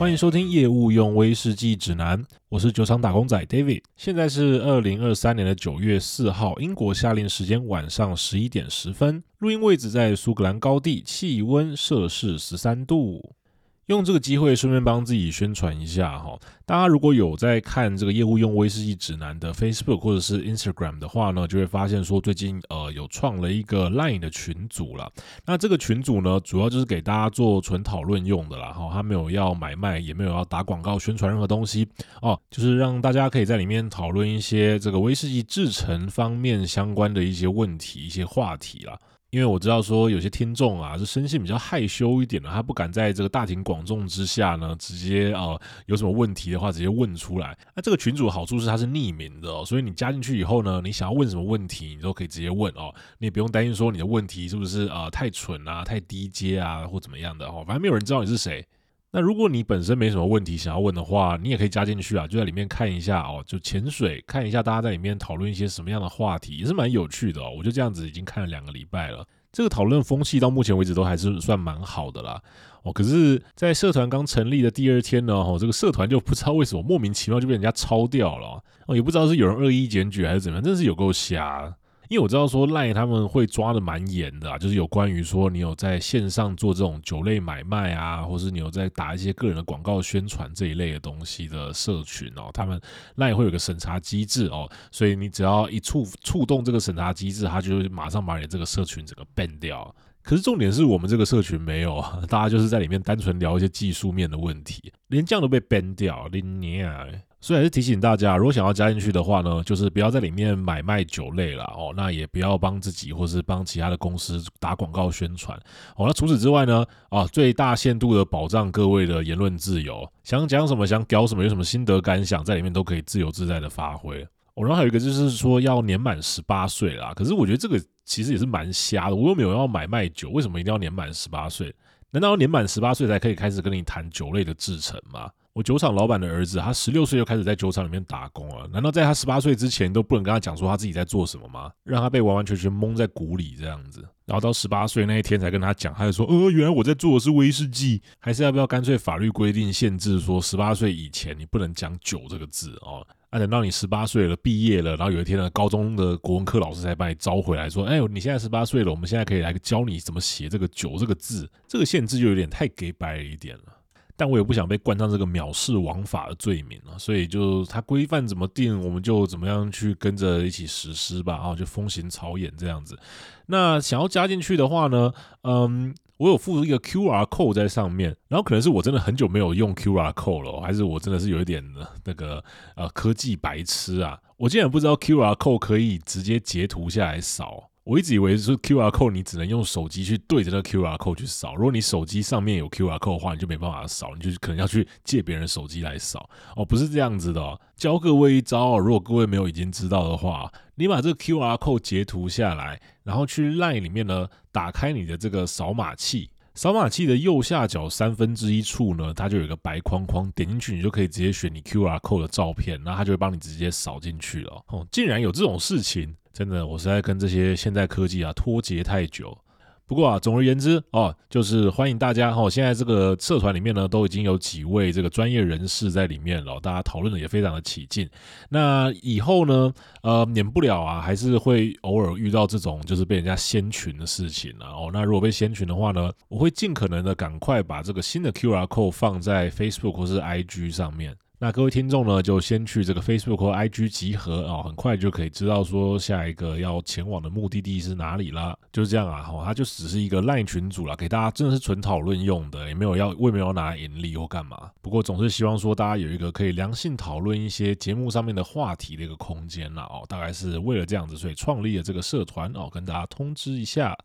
欢迎收听业务用威士忌指南，我是酒厂打工仔 David。现在是二零二三年的九月四号，英国夏令时间晚上十一点十分，录音位置在苏格兰高地，气温摄氏十三度。用这个机会顺便帮自己宣传一下哈，大家如果有在看这个业务用威士忌指南的 Facebook 或者是 Instagram 的话呢，就会发现说最近呃有创了一个 Line 的群组了。那这个群组呢，主要就是给大家做纯讨论用的啦哈，他没有要买卖，也没有要打广告宣传任何东西哦，就是让大家可以在里面讨论一些这个威士忌制成方面相关的一些问题、一些话题啦。因为我知道说有些听众啊是生性比较害羞一点的，他不敢在这个大庭广众之下呢直接啊、有什么问题的话直接问出来。那这个群主好处是他是匿名的哦，所以你加进去以后呢，你想要问什么问题，你都可以直接问哦，你也不用担心说你的问题是不是啊、太蠢啊、太低阶啊或怎么样的哦，反正没有人知道你是谁。那如果你本身没什么问题想要问的话，你也可以加进去啊，就在里面看一下哦，就潜水看一下大家在里面讨论一些什么样的话题，也是蛮有趣的哦。我就这样子已经看了两个礼拜了，这个讨论风气到目前为止都还是算蛮好的啦。哦，可是，在社团刚成立的第二天呢，哦，这个社团就不知道为什么莫名其妙就被人家抄掉了哦，也不知道是有人恶意检举还是怎么样，真是有够瞎。因为我知道说赖他们会抓得蛮严的啊，就是有关于说你有在线上做这种酒类买卖啊，或是你有在打一些个人的广告宣传这一类的东西的社群哦，他们赖会有个审查机制哦，所以你只要一触触动这个审查机制，他就会马上把你这个社群整个 ban 掉。可是重点是我们这个社群没有啊，大家就是在里面单纯聊一些技术面的问题，连这样都被 ban 掉，你娘！所以还是提醒大家，如果想要加进去的话呢，就是不要在里面买卖酒类了哦，那也不要帮自己或是帮其他的公司打广告宣传哦。那除此之外呢，啊，最大限度的保障各位的言论自由，想讲什么想屌什么，有什么心得感想，在里面都可以自由自在的发挥。哦，然后还有一个就是说要年满十八岁啦，可是我觉得这个其实也是蛮瞎的，我又没有要买卖酒，为什么一定要年满十八岁？难道要年满十八岁才可以开始跟你谈酒类的制成吗？酒厂老板的儿子，他十六岁就开始在酒厂里面打工了。难道在他十八岁之前都不能跟他讲说他自己在做什么吗？让他被完完全全蒙在鼓里这样子，然后到十八岁那一天才跟他讲，他就说：“呃，原来我在做的是威士忌。”还是要不要干脆法律规定限制说十八岁以前你不能讲酒这个字哦？啊、等到你十八岁了，毕业了，然后有一天呢，高中的国文课老师才把你招回来说：“哎，你现在十八岁了，我们现在可以来教你怎么写这个酒这个字。”这个限制就有点太给白了一点了。但我也不想被冠上这个藐视王法的罪名啊，所以就他规范怎么定，我们就怎么样去跟着一起实施吧，啊，就风行草偃这样子。那想要加进去的话呢，嗯，我有附一个 QR code 在上面，然后可能是我真的很久没有用 QR code 了，还是我真的是有一点那个呃科技白痴啊，我竟然不知道 QR code 可以直接截图下来扫。我一直以为是 QR code，你只能用手机去对着那 QR code 去扫。如果你手机上面有 QR code 的话，你就没办法扫，你就可能要去借别人手机来扫。哦，不是这样子的哦。教各位一招哦，如果各位没有已经知道的话，你把这个 QR code 截图下来，然后去 LINE 里面呢，打开你的这个扫码器，扫码器的右下角三分之一处呢，它就有一个白框框，点进去你就可以直接选你 QR code 的照片，那它就会帮你直接扫进去了。哦，竟然有这种事情！真的，我实在跟这些现代科技啊脱节太久。不过啊，总而言之哦，就是欢迎大家、哦。现在这个社团里面呢，都已经有几位这个专业人士在里面了，大家讨论的也非常的起劲。那以后呢，呃，免不了啊，还是会偶尔遇到这种就是被人家掀群的事情啊。哦，那如果被掀群的话呢，我会尽可能的赶快把这个新的 QR code 放在 Facebook 或是 IG 上面。那各位听众呢，就先去这个 Facebook 或 IG 集合哦，很快就可以知道说下一个要前往的目的地是哪里了。就是这样啊，哈，它就只是一个 LINE 群组啦，给大家真的是纯讨论用的，也没有要，我也没有拿来盈利或干嘛。不过总是希望说大家有一个可以良性讨论一些节目上面的话题的一个空间啦，哦，大概是为了这样子，所以创立了这个社团哦，跟大家通知一下。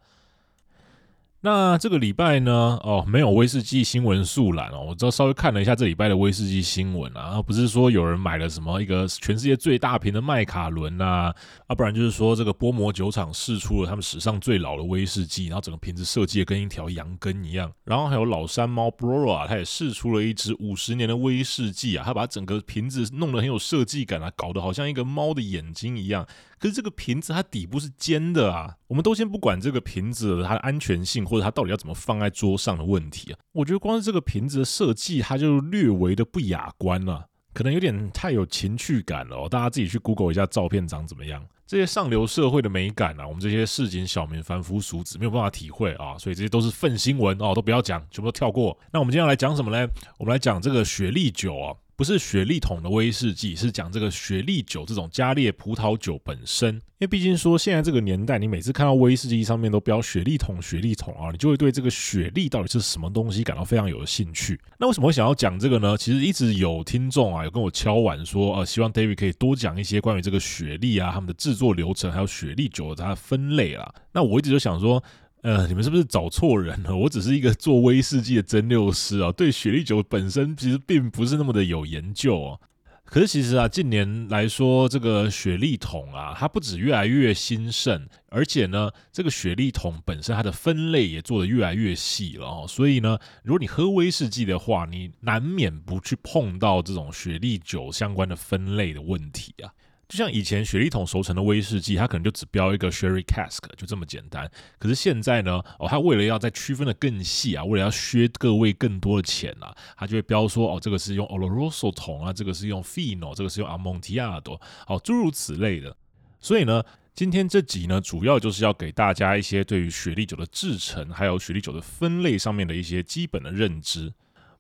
那这个礼拜呢，哦，没有威士忌新闻速览哦。我知道稍微看了一下这礼拜的威士忌新闻啊，不是说有人买了什么一个全世界最大瓶的麦卡伦呐，啊，不然就是说这个波摩酒厂试出了他们史上最老的威士忌，然后整个瓶子设计的跟一条羊羹一样。然后还有老山猫 Brora 啊，它也试出了一支五十年的威士忌啊，它把整个瓶子弄得很有设计感啊，搞得好像一个猫的眼睛一样。可是这个瓶子它底部是尖的啊，我们都先不管这个瓶子它的安全性或或者它到底要怎么放在桌上的问题啊。我觉得光是这个瓶子的设计，它就略微的不雅观了，可能有点太有情趣感了哦。大家自己去 Google 一下照片长怎么样。这些上流社会的美感啊，我们这些市井小民、凡夫俗子没有办法体会啊，所以这些都是粪新闻哦，都不要讲，全部都跳过。那我们今天要来讲什么呢？我们来讲这个雪莉酒啊。不是雪莉桶的威士忌，是讲这个雪莉酒这种加烈葡萄酒本身。因为毕竟说现在这个年代，你每次看到威士忌上面都标雪莉桶、雪莉桶啊，你就会对这个雪莉到底是什么东西感到非常有兴趣。那为什么会想要讲这个呢？其实一直有听众啊，有跟我敲碗说，呃，希望 David 可以多讲一些关于这个雪莉啊，他们的制作流程，还有雪莉酒的它的分类啊。那我一直就想说。呃，你们是不是找错人了？我只是一个做威士忌的蒸馏师啊，对雪莉酒本身其实并不是那么的有研究哦。可是其实啊，近年来说，这个雪莉桶啊，它不止越来越兴盛，而且呢，这个雪莉桶本身它的分类也做得越来越细了哦。所以呢，如果你喝威士忌的话，你难免不去碰到这种雪莉酒相关的分类的问题啊。就像以前雪莉桶熟成的威士忌，它可能就只标一个 Sherry Cask，就这么简单。可是现在呢，哦，它为了要再区分的更细啊，为了要削各位更多的钱啊，它就会标说，哦，这个是用 Oloroso 桶啊，这个是用 Fino，这个是用 Amontillado，哦，诸如此类的。所以呢，今天这集呢，主要就是要给大家一些对于雪莉酒的制程，还有雪莉酒的分类上面的一些基本的认知。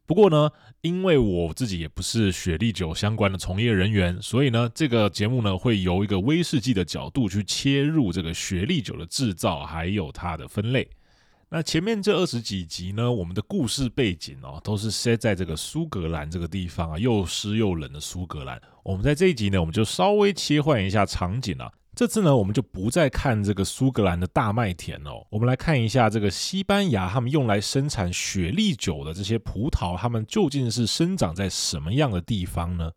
不过呢，因为我自己也不是雪莉酒相关的从业人员，所以呢，这个节目呢会由一个威士忌的角度去切入这个雪莉酒的制造，还有它的分类。那前面这二十几集呢，我们的故事背景哦，都是设在这个苏格兰这个地方啊，又湿又冷的苏格兰。我们在这一集呢，我们就稍微切换一下场景啊。这次呢，我们就不再看这个苏格兰的大麦田哦，我们来看一下这个西班牙他们用来生产雪莉酒的这些葡萄，他们究竟是生长在什么样的地方呢？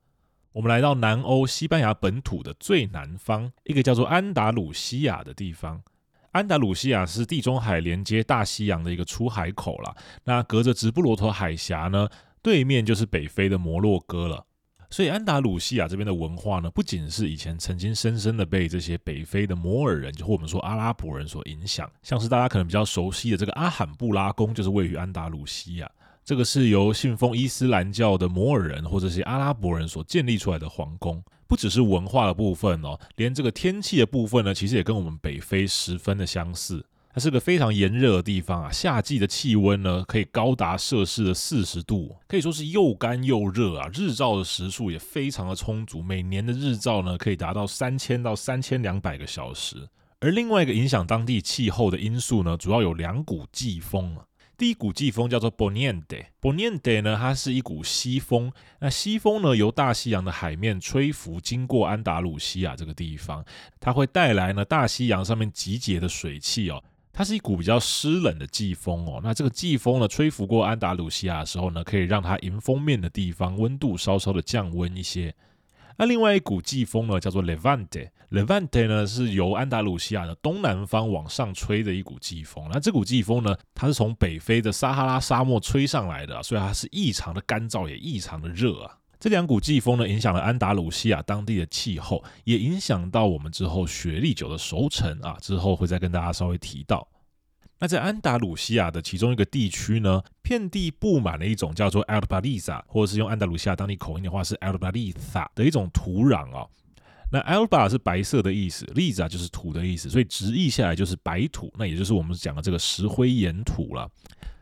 我们来到南欧西班牙本土的最南方，一个叫做安达鲁西亚的地方。安达鲁西亚是地中海连接大西洋的一个出海口啦，那隔着直布罗陀海峡呢，对面就是北非的摩洛哥了。所以安达鲁西亚这边的文化呢，不仅是以前曾经深深的被这些北非的摩尔人，就或我们说阿拉伯人所影响，像是大家可能比较熟悉的这个阿罕布拉宫，就是位于安达鲁西亚。这个是由信奉伊斯兰教的摩尔人或者是阿拉伯人所建立出来的皇宫。不只是文化的部分哦，连这个天气的部分呢，其实也跟我们北非十分的相似。它是个非常炎热的地方啊，夏季的气温呢可以高达摄氏的四十度，可以说是又干又热啊。日照的时数也非常的充足，每年的日照呢可以达到三千到三千两百个小时。而另外一个影响当地气候的因素呢，主要有两股季风啊。第一股季风叫做 Boniente，Boniente 呢它是一股西风，那西风呢由大西洋的海面吹拂，经过安达鲁西亚这个地方，它会带来呢大西洋上面集结的水汽哦。它是一股比较湿冷的季风哦，那这个季风呢吹拂过安达鲁西亚的时候呢，可以让它迎风面的地方温度稍稍的降温一些。那另外一股季风呢叫做 Levante，Levante 呢是由安达鲁西亚的东南方往上吹的一股季风。那这股季风呢，它是从北非的撒哈拉沙漠吹上来的，所以它是异常的干燥，也异常的热啊。这两股季风呢，影响了安达鲁西亚当地的气候，也影响到我们之后雪莉酒的熟成啊。之后会再跟大家稍微提到。那在安达鲁西亚的其中一个地区呢，遍地布满了一种叫做 Albariza，或者是用安达鲁西亚当地口音的话是 Albariza 的一种土壤啊。那 Alba 是白色的意思，Liza 就是土的意思，所以直译下来就是白土，那也就是我们讲的这个石灰岩土了。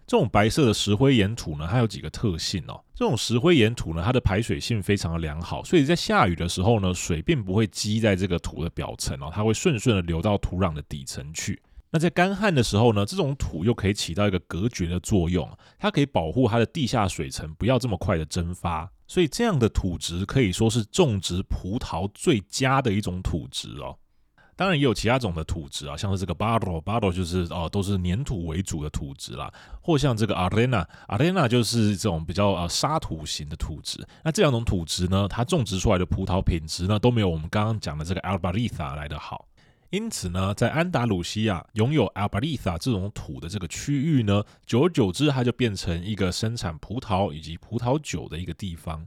这种白色的石灰岩土呢，它有几个特性哦。这种石灰岩土呢，它的排水性非常的良好，所以在下雨的时候呢，水并不会积在这个土的表层哦，它会顺顺的流到土壤的底层去。那在干旱的时候呢，这种土又可以起到一个隔绝的作用，它可以保护它的地下水层不要这么快的蒸发，所以这样的土质可以说是种植葡萄最佳的一种土质哦。当然也有其他种的土质啊，像是这个 Barro，Barro 就是哦、都是粘土为主的土质啦，或像这个 Arena，Arena 就是这种比较呃沙土型的土质。那这两种土质呢，它种植出来的葡萄品质呢，都没有我们刚刚讲的这个 Albariza 来的好。因此呢，在安达鲁西亚拥有 Albariza 这种土的这个区域呢，久而久之，它就变成一个生产葡萄以及葡萄酒的一个地方。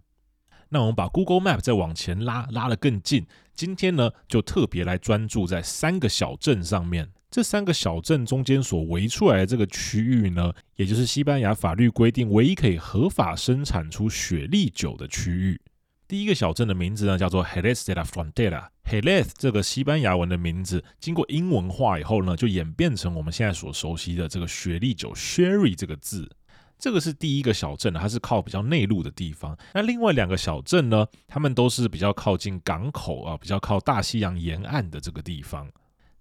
那我们把 Google Map 再往前拉，拉得更近。今天呢，就特别来专注在三个小镇上面。这三个小镇中间所围出来的这个区域呢，也就是西班牙法律规定唯一可以合法生产出雪莉酒的区域。第一个小镇的名字呢，叫做 Jerez de la Frontera。Jerez 这个西班牙文的名字，经过英文化以后呢，就演变成我们现在所熟悉的这个雪莉酒 Sherry 这个字。这个是第一个小镇，它是靠比较内陆的地方。那另外两个小镇呢，它们都是比较靠近港口啊，比较靠大西洋沿岸的这个地方。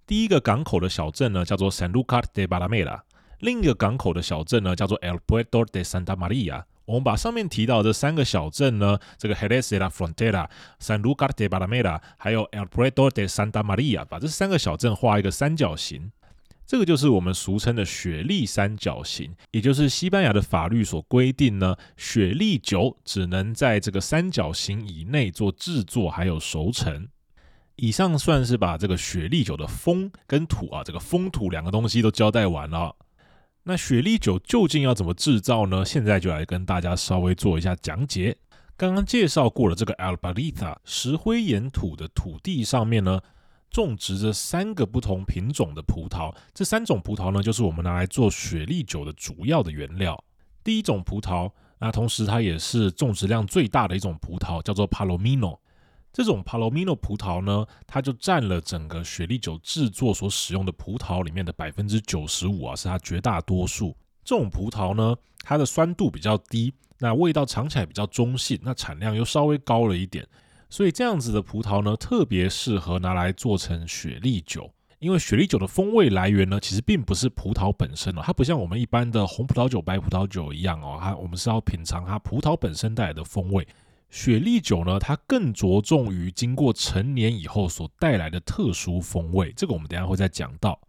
第一个港口的小镇呢，叫做 San Lucar de Barrameda；另一个港口的小镇呢，叫做 El Puerto de Santa Maria。我们把上面提到的这三个小镇呢，这个 Jerez de la Frontera、Sanlúcar de Barrameda，还有 El Puerto de Santa Maria，把这三个小镇画一个三角形，这个就是我们俗称的雪莉三角形，也就是西班牙的法律所规定呢，雪莉酒只能在这个三角形以内做制作，还有熟成。以上算是把这个雪莉酒的风跟土啊，这个风土两个东西都交代完了。那雪莉酒究竟要怎么制造呢？现在就来跟大家稍微做一下讲解。刚刚介绍过了这个 Albarita 石灰岩土的土地上面呢，种植着三个不同品种的葡萄。这三种葡萄呢，就是我们拿来做雪莉酒的主要的原料。第一种葡萄，那同时它也是种植量最大的一种葡萄，叫做 Palomino。这种 Palomino 葡萄呢，它就占了整个雪莉酒制作所使用的葡萄里面的百分之九十五啊，是它绝大多数。这种葡萄呢，它的酸度比较低，那味道尝起来比较中性，那产量又稍微高了一点，所以这样子的葡萄呢，特别适合拿来做成雪莉酒。因为雪莉酒的风味来源呢，其实并不是葡萄本身哦，它不像我们一般的红葡萄酒、白葡萄酒一样哦，它我们是要品尝它葡萄本身带来的风味。雪莉酒呢，它更着重于经过陈年以后所带来的特殊风味，这个我们等下会再讲到。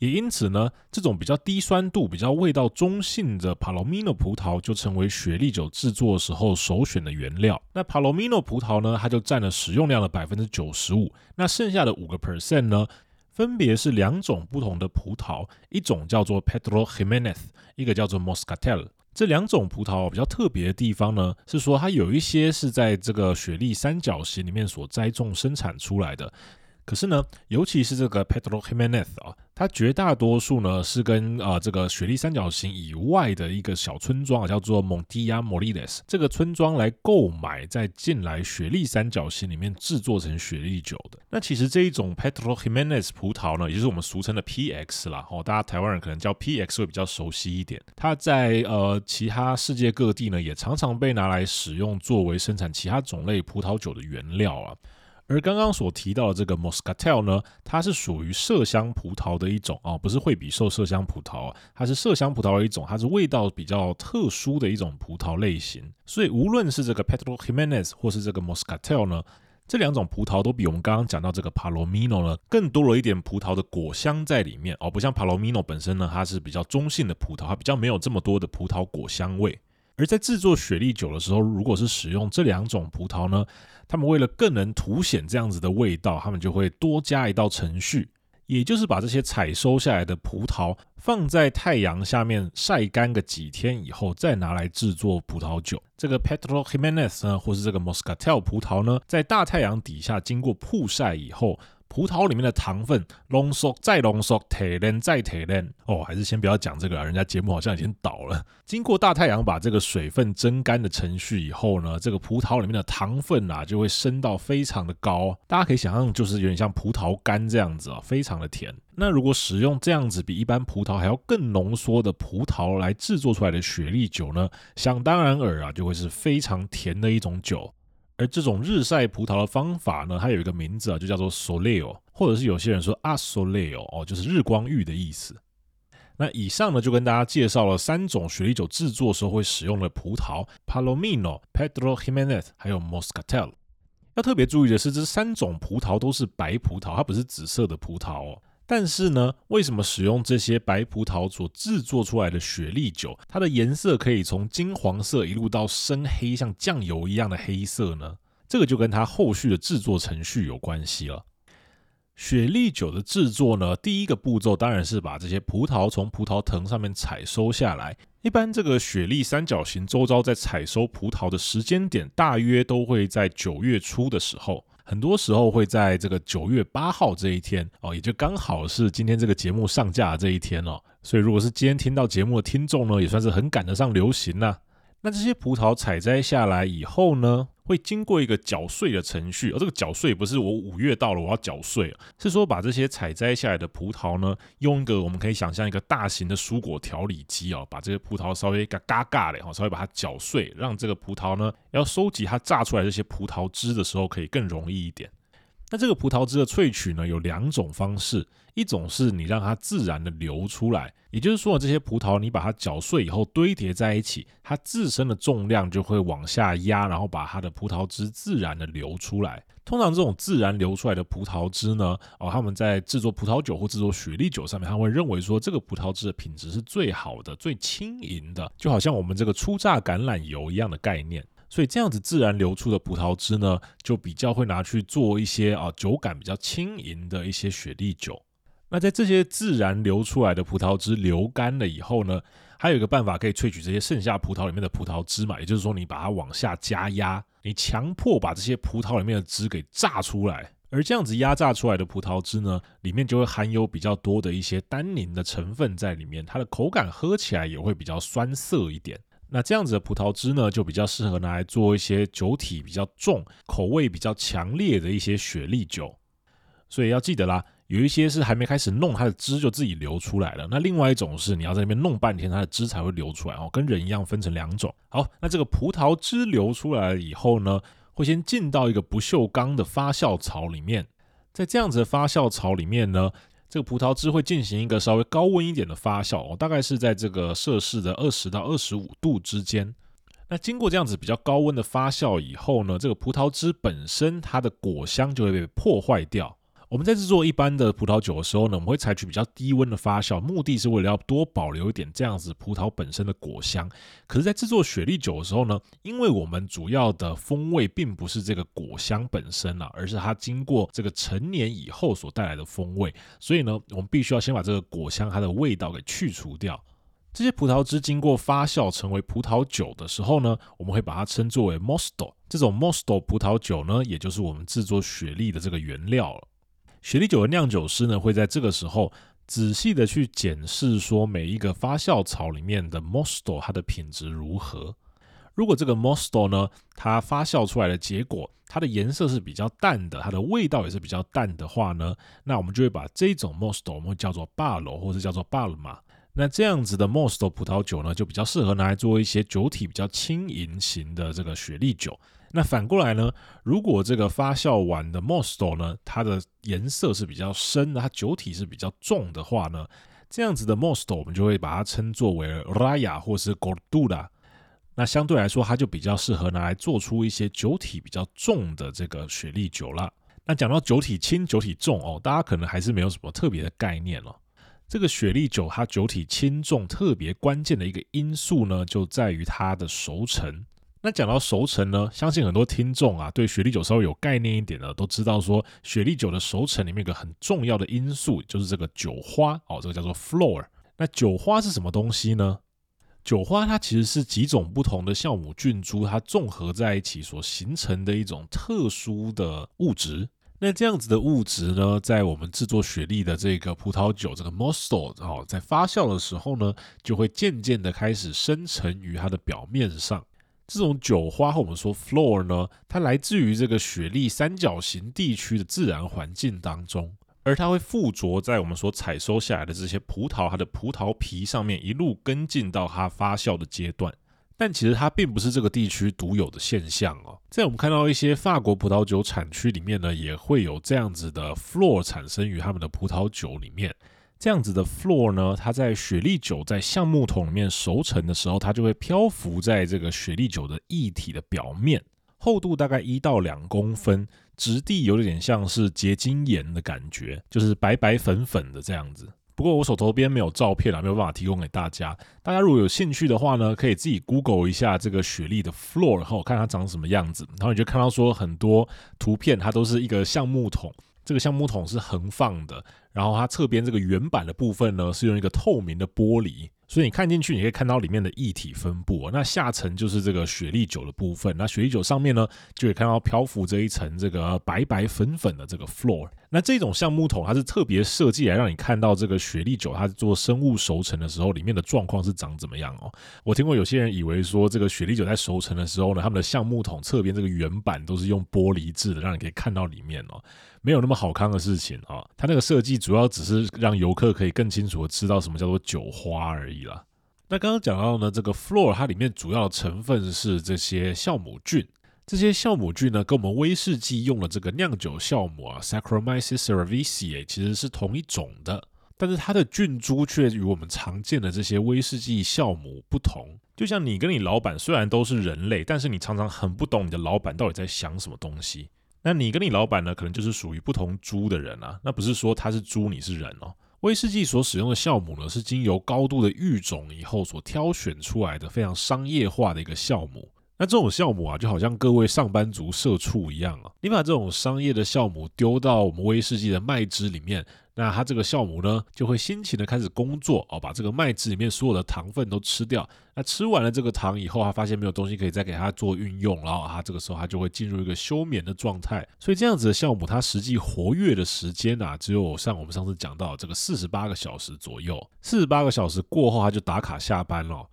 也因此呢，这种比较低酸度、比较味道中性的 Palomino 葡萄就成为雪莉酒制作时候首选的原料。那 Palomino 葡萄呢，它就占了使用量的百分之九十五，那剩下的五个 percent 呢，分别是两种不同的葡萄，一种叫做 Pedro Jimenez，一个叫做 Moscatel。这两种葡萄比较特别的地方呢，是说它有一些是在这个雪莉三角形里面所栽种生产出来的。可是呢，尤其是这个 Pedro Ximenez 啊，它绝大多数呢是跟啊、呃、这个雪莉三角形以外的一个小村庄啊，叫做 Montilla Moriles 这个村庄来购买，再进来雪莉三角形里面制作成雪莉酒的。那其实这一种 Pedro Ximenez 葡萄呢，也就是我们俗称的 PX 啦，哦，大家台湾人可能叫 PX 会比较熟悉一点。它在呃其他世界各地呢，也常常被拿来使用作为生产其他种类葡萄酒的原料啊。而刚刚所提到的这个 Moscatel 呢，它是属于麝香葡萄的一种哦，不是惠比寿麝香葡萄，它是麝香葡萄的一种，它是味道比较特殊的一种葡萄类型。所以无论是这个 Pedro Ximenez 或是这个 Moscatel 呢，这两种葡萄都比我们刚刚讲到这个 Palomino 呢，更多了一点葡萄的果香在里面哦，不像 Palomino 本身呢，它是比较中性的葡萄，它比较没有这么多的葡萄果香味。而在制作雪莉酒的时候，如果是使用这两种葡萄呢，他们为了更能凸显这样子的味道，他们就会多加一道程序，也就是把这些采收下来的葡萄放在太阳下面晒干个几天以后，再拿来制作葡萄酒。这个 Petro Jimenez 呢，或是这个 Moscatel 葡萄呢，在大太阳底下经过曝晒以后。葡萄里面的糖分浓缩再浓缩，提炼再提炼。哦，还是先不要讲这个啊，人家节目好像已经倒了。经过大太阳把这个水分蒸干的程序以后呢，这个葡萄里面的糖分啊就会升到非常的高。大家可以想象，就是有点像葡萄干这样子啊，非常的甜。那如果使用这样子比一般葡萄还要更浓缩的葡萄来制作出来的雪莉酒呢，想当然尔啊，就会是非常甜的一种酒。而这种日晒葡萄的方法呢，它有一个名字啊，就叫做 soleo，或者是有些人说 a soleo 哦，就是日光浴的意思。那以上呢，就跟大家介绍了三种雪莉酒制作时候会使用的葡萄：Palomino、Pedro Ximénez，还有 Moscatel。要特别注意的是，这三种葡萄都是白葡萄，它不是紫色的葡萄哦。但是呢，为什么使用这些白葡萄所制作出来的雪莉酒，它的颜色可以从金黄色一路到深黑，像酱油一样的黑色呢？这个就跟它后续的制作程序有关系了。雪莉酒的制作呢，第一个步骤当然是把这些葡萄从葡萄藤上面采收下来。一般这个雪莉三角形周遭在采收葡萄的时间点，大约都会在九月初的时候。很多时候会在这个九月八号这一天哦，也就刚好是今天这个节目上架的这一天哦。所以如果是今天听到节目的听众呢，也算是很赶得上流行呐。那这些葡萄采摘下来以后呢，会经过一个搅碎的程序。而这个搅碎不是我五月到了我要搅碎，是说把这些采摘下来的葡萄呢，用一个我们可以想象一个大型的蔬果调理机哦，把这些葡萄稍微嘎嘎嘎的哈，稍微把它搅碎，让这个葡萄呢要收集它榨出来这些葡萄汁的时候可以更容易一点。那这个葡萄汁的萃取呢，有两种方式，一种是你让它自然的流出来，也就是说这些葡萄你把它搅碎以后堆叠在一起，它自身的重量就会往下压，然后把它的葡萄汁自然的流出来。通常这种自然流出来的葡萄汁呢，哦，他们在制作葡萄酒或制作雪莉酒上面，他会认为说这个葡萄汁的品质是最好的、最轻盈的，就好像我们这个初榨橄榄油一样的概念。所以这样子自然流出的葡萄汁呢，就比较会拿去做一些啊酒感比较轻盈的一些雪莉酒。那在这些自然流出来的葡萄汁流干了以后呢，还有一个办法可以萃取这些剩下葡萄里面的葡萄汁嘛，也就是说你把它往下加压，你强迫把这些葡萄里面的汁给榨出来，而这样子压榨出来的葡萄汁呢，里面就会含有比较多的一些单宁的成分在里面，它的口感喝起来也会比较酸涩一点。那这样子的葡萄汁呢，就比较适合拿来做一些酒体比较重、口味比较强烈的一些雪莉酒。所以要记得啦，有一些是还没开始弄，它的汁就自己流出来了。那另外一种是你要在那边弄半天，它的汁才会流出来哦，跟人一样分成两种。好，那这个葡萄汁流出来了以后呢，会先进到一个不锈钢的发酵槽里面，在这样子的发酵槽里面呢。这个葡萄汁会进行一个稍微高温一点的发酵哦，大概是在这个摄氏的二十到二十五度之间。那经过这样子比较高温的发酵以后呢，这个葡萄汁本身它的果香就会被破坏掉。我们在制作一般的葡萄酒的时候呢，我们会采取比较低温的发酵，目的是为了要多保留一点这样子葡萄本身的果香。可是，在制作雪莉酒的时候呢，因为我们主要的风味并不是这个果香本身啊，而是它经过这个陈年以后所带来的风味，所以呢，我们必须要先把这个果香它的味道给去除掉。这些葡萄汁经过发酵成为葡萄酒的时候呢，我们会把它称作为 Mosto。这种 Mosto 葡萄酒呢，也就是我们制作雪莉的这个原料了。雪莉酒的酿酒师呢，会在这个时候仔细的去检视，说每一个发酵槽里面的 Mosto 它的品质如何。如果这个 Mosto 呢，它发酵出来的结果，它的颜色是比较淡的，它的味道也是比较淡的话呢，那我们就会把这种 Mosto 我们会叫做 b a l o 或者叫做 Palma。那这样子的 Mosto 葡萄酒呢，就比较适合拿来做一些酒体比较轻盈型的这个雪莉酒。那反过来呢，如果这个发酵完的 Mosto 呢，它的颜色是比较深的，它酒体是比较重的话呢，这样子的 Mosto 我们就会把它称作为 Raya 或是 gordula。那相对来说，它就比较适合拿来做出一些酒体比较重的这个雪莉酒了。那讲到酒体轻、酒体重哦，大家可能还是没有什么特别的概念哦。这个雪莉酒它酒体轻重特别关键的一个因素呢，就在于它的熟成。那讲到熟成呢，相信很多听众啊，对雪莉酒稍微有概念一点的，都知道说雪莉酒的熟成里面有个很重要的因素，就是这个酒花哦，这个叫做 flor。那酒花是什么东西呢？酒花它其实是几种不同的酵母菌株，它综合在一起所形成的一种特殊的物质。那这样子的物质呢，在我们制作雪莉的这个葡萄酒这个 Mosto 哦，在发酵的时候呢，就会渐渐的开始生成于它的表面上。这种酒花和我们说 floor 呢，它来自于这个雪莉三角形地区的自然环境当中，而它会附着在我们所采收下来的这些葡萄，它的葡萄皮上面，一路跟进到它发酵的阶段。但其实它并不是这个地区独有的现象哦，在我们看到一些法国葡萄酒产区里面呢，也会有这样子的 floor 产生于他们的葡萄酒里面。这样子的 floor 呢，它在雪莉酒在橡木桶里面熟成的时候，它就会漂浮在这个雪莉酒的液体的表面，厚度大概一到两公分，质地有点像是结晶盐的感觉，就是白白粉粉的这样子。不过我手头边没有照片啊，没有办法提供给大家。大家如果有兴趣的话呢，可以自己 Google 一下这个雪莉的 flor，然后看它长什么样子，然后你就看到说很多图片，它都是一个橡木桶。这个橡木桶是横放的，然后它侧边这个原版的部分呢，是用一个透明的玻璃。所以你看进去，你可以看到里面的液体分布。那下层就是这个雪莉酒的部分，那雪莉酒上面呢，就可以看到漂浮着一层这个白白粉粉的这个 floor。那这种橡木桶，它是特别设计来让你看到这个雪莉酒它做生物熟成的时候，里面的状况是长怎么样哦。我听过有些人以为说，这个雪莉酒在熟成的时候呢，他们的橡木桶侧边这个原版都是用玻璃制的，让你可以看到里面哦。没有那么好康的事情啊，它那个设计主要只是让游客可以更清楚的知道什么叫做酒花而已啦。那刚刚讲到呢，这个 floor 它里面主要成分是这些酵母菌，这些酵母菌呢跟我们威士忌用的这个酿酒酵母啊 Saccharomyces cerevisiae 其实是同一种的，但是它的菌株却与我们常见的这些威士忌酵母不同。就像你跟你老板虽然都是人类，但是你常常很不懂你的老板到底在想什么东西。那你跟你老板呢，可能就是属于不同猪的人啊。那不是说他是猪，你是人哦。威士忌所使用的酵母呢，是经由高度的育种以后所挑选出来的非常商业化的一个酵母。那这种酵母啊，就好像各位上班族社畜一样啊，你把这种商业的酵母丢到我们威士忌的麦汁里面。那它这个酵母呢，就会辛勤的开始工作哦，把这个麦汁里面所有的糖分都吃掉。那吃完了这个糖以后，它发现没有东西可以再给它做运用，然后它这个时候它就会进入一个休眠的状态。所以这样子的酵母，它实际活跃的时间啊，只有像我们上次讲到这个四十八个小时左右。四十八个小时过后，它就打卡下班了。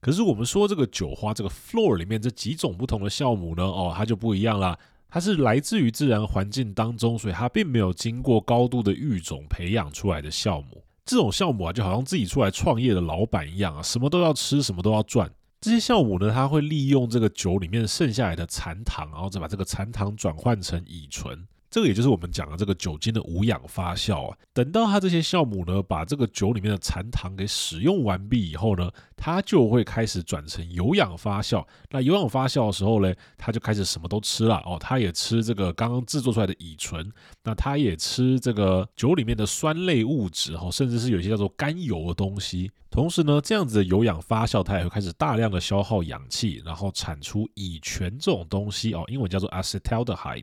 可是我们说这个酒花这个 floor 里面这几种不同的酵母呢，哦，它就不一样啦。它是来自于自然环境当中，所以它并没有经过高度的育种培养出来的酵母。这种酵母啊，就好像自己出来创业的老板一样啊，什么都要吃，什么都要赚。这些酵母呢，它会利用这个酒里面剩下来的残糖，然后再把这个残糖转换成乙醇。这个也就是我们讲的这个酒精的无氧发酵啊，等到它这些酵母呢，把这个酒里面的残糖给使用完毕以后呢，它就会开始转成有氧发酵。那有氧发酵的时候呢，它就开始什么都吃了哦，它也吃这个刚刚制作出来的乙醇，那它也吃这个酒里面的酸类物质哦，甚至是有一些叫做甘油的东西。同时呢，这样子的有氧发酵，它也会开始大量的消耗氧气，然后产出乙醛这种东西哦，英文叫做 acetaldehyde。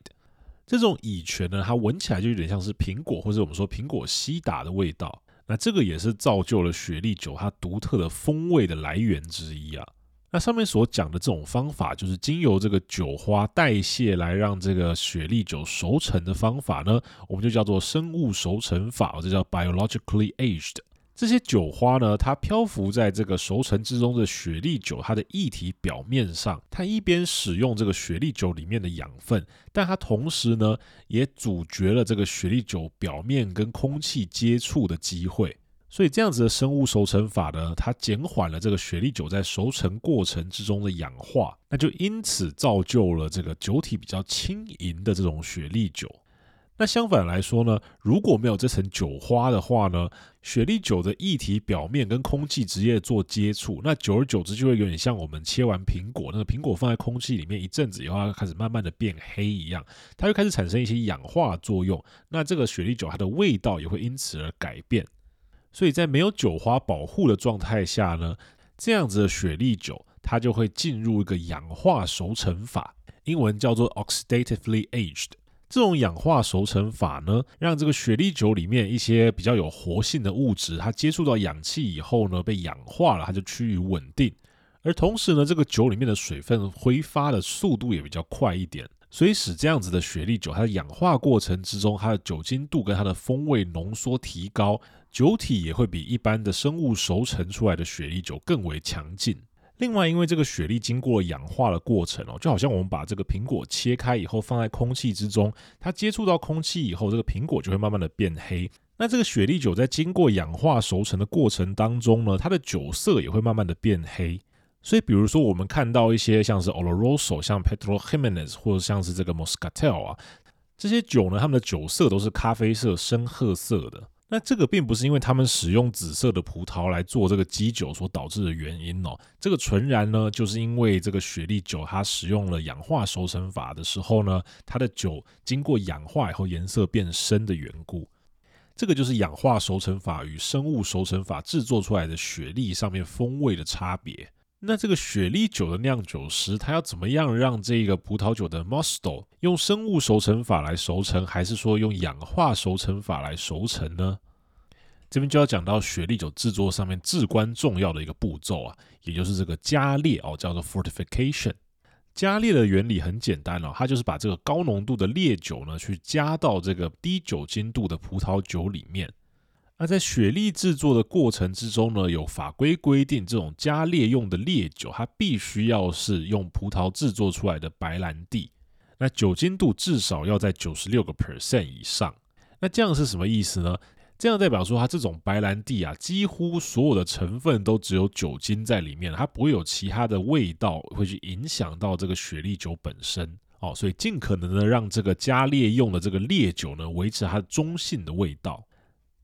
这种乙醛呢，它闻起来就有点像是苹果，或者我们说苹果西打的味道。那这个也是造就了雪莉酒它独特的风味的来源之一啊。那上面所讲的这种方法，就是经由这个酒花代谢来让这个雪莉酒熟成的方法呢，我们就叫做生物熟成法，这叫 biologically aged。这些酒花呢，它漂浮在这个熟成之中的雪莉酒，它的液体表面上，它一边使用这个雪莉酒里面的养分，但它同时呢，也阻绝了这个雪莉酒表面跟空气接触的机会。所以这样子的生物熟成法呢，它减缓了这个雪莉酒在熟成过程之中的氧化，那就因此造就了这个酒体比较轻盈的这种雪莉酒。那相反来说呢，如果没有这层酒花的话呢，雪莉酒的液体表面跟空气直接做接触，那久而久之就会有点像我们切完苹果，那个苹果放在空气里面一阵子以后，它开始慢慢的变黑一样，它就开始产生一些氧化作用。那这个雪莉酒它的味道也会因此而改变。所以在没有酒花保护的状态下呢，这样子的雪莉酒它就会进入一个氧化熟成法，英文叫做 oxidatively aged。这种氧化熟成法呢，让这个雪莉酒里面一些比较有活性的物质，它接触到氧气以后呢，被氧化了，它就趋于稳定。而同时呢，这个酒里面的水分挥发的速度也比较快一点，所以使这样子的雪莉酒，它的氧化过程之中，它的酒精度跟它的风味浓缩提高，酒体也会比一般的生物熟成出来的雪莉酒更为强劲。另外，因为这个雪莉经过氧化的过程哦，就好像我们把这个苹果切开以后放在空气之中，它接触到空气以后，这个苹果就会慢慢的变黑。那这个雪莉酒在经过氧化熟成的过程当中呢，它的酒色也会慢慢的变黑。所以，比如说我们看到一些像是 Oloroso、像 Pedro Ximénez 或者像是这个 Moscatel 啊，这些酒呢，它们的酒色都是咖啡色、深褐色的。那这个并不是因为他们使用紫色的葡萄来做这个基酒所导致的原因哦，这个纯然呢，就是因为这个雪莉酒它使用了氧化熟成法的时候呢，它的酒经过氧化以后颜色变深的缘故。这个就是氧化熟成法与生物熟成法制作出来的雪莉上面风味的差别。那这个雪莉酒的酿酒师，他要怎么样让这个葡萄酒的 Mosto 用生物熟成法来熟成，还是说用氧化熟成法来熟成呢？这边就要讲到雪莉酒制作上面至关重要的一个步骤啊，也就是这个加烈哦，叫做 fortification。加烈的原理很简单哦，它就是把这个高浓度的烈酒呢，去加到这个低酒精度的葡萄酒里面。那在雪莉制作的过程之中呢，有法规规定，这种加烈用的烈酒，它必须要是用葡萄制作出来的白兰地，那酒精度至少要在九十六个 percent 以上。那这样是什么意思呢？这样代表说，它这种白兰地啊，几乎所有的成分都只有酒精在里面，它不会有其他的味道会去影响到这个雪莉酒本身哦，所以尽可能的让这个加烈用的这个烈酒呢，维持它中性的味道。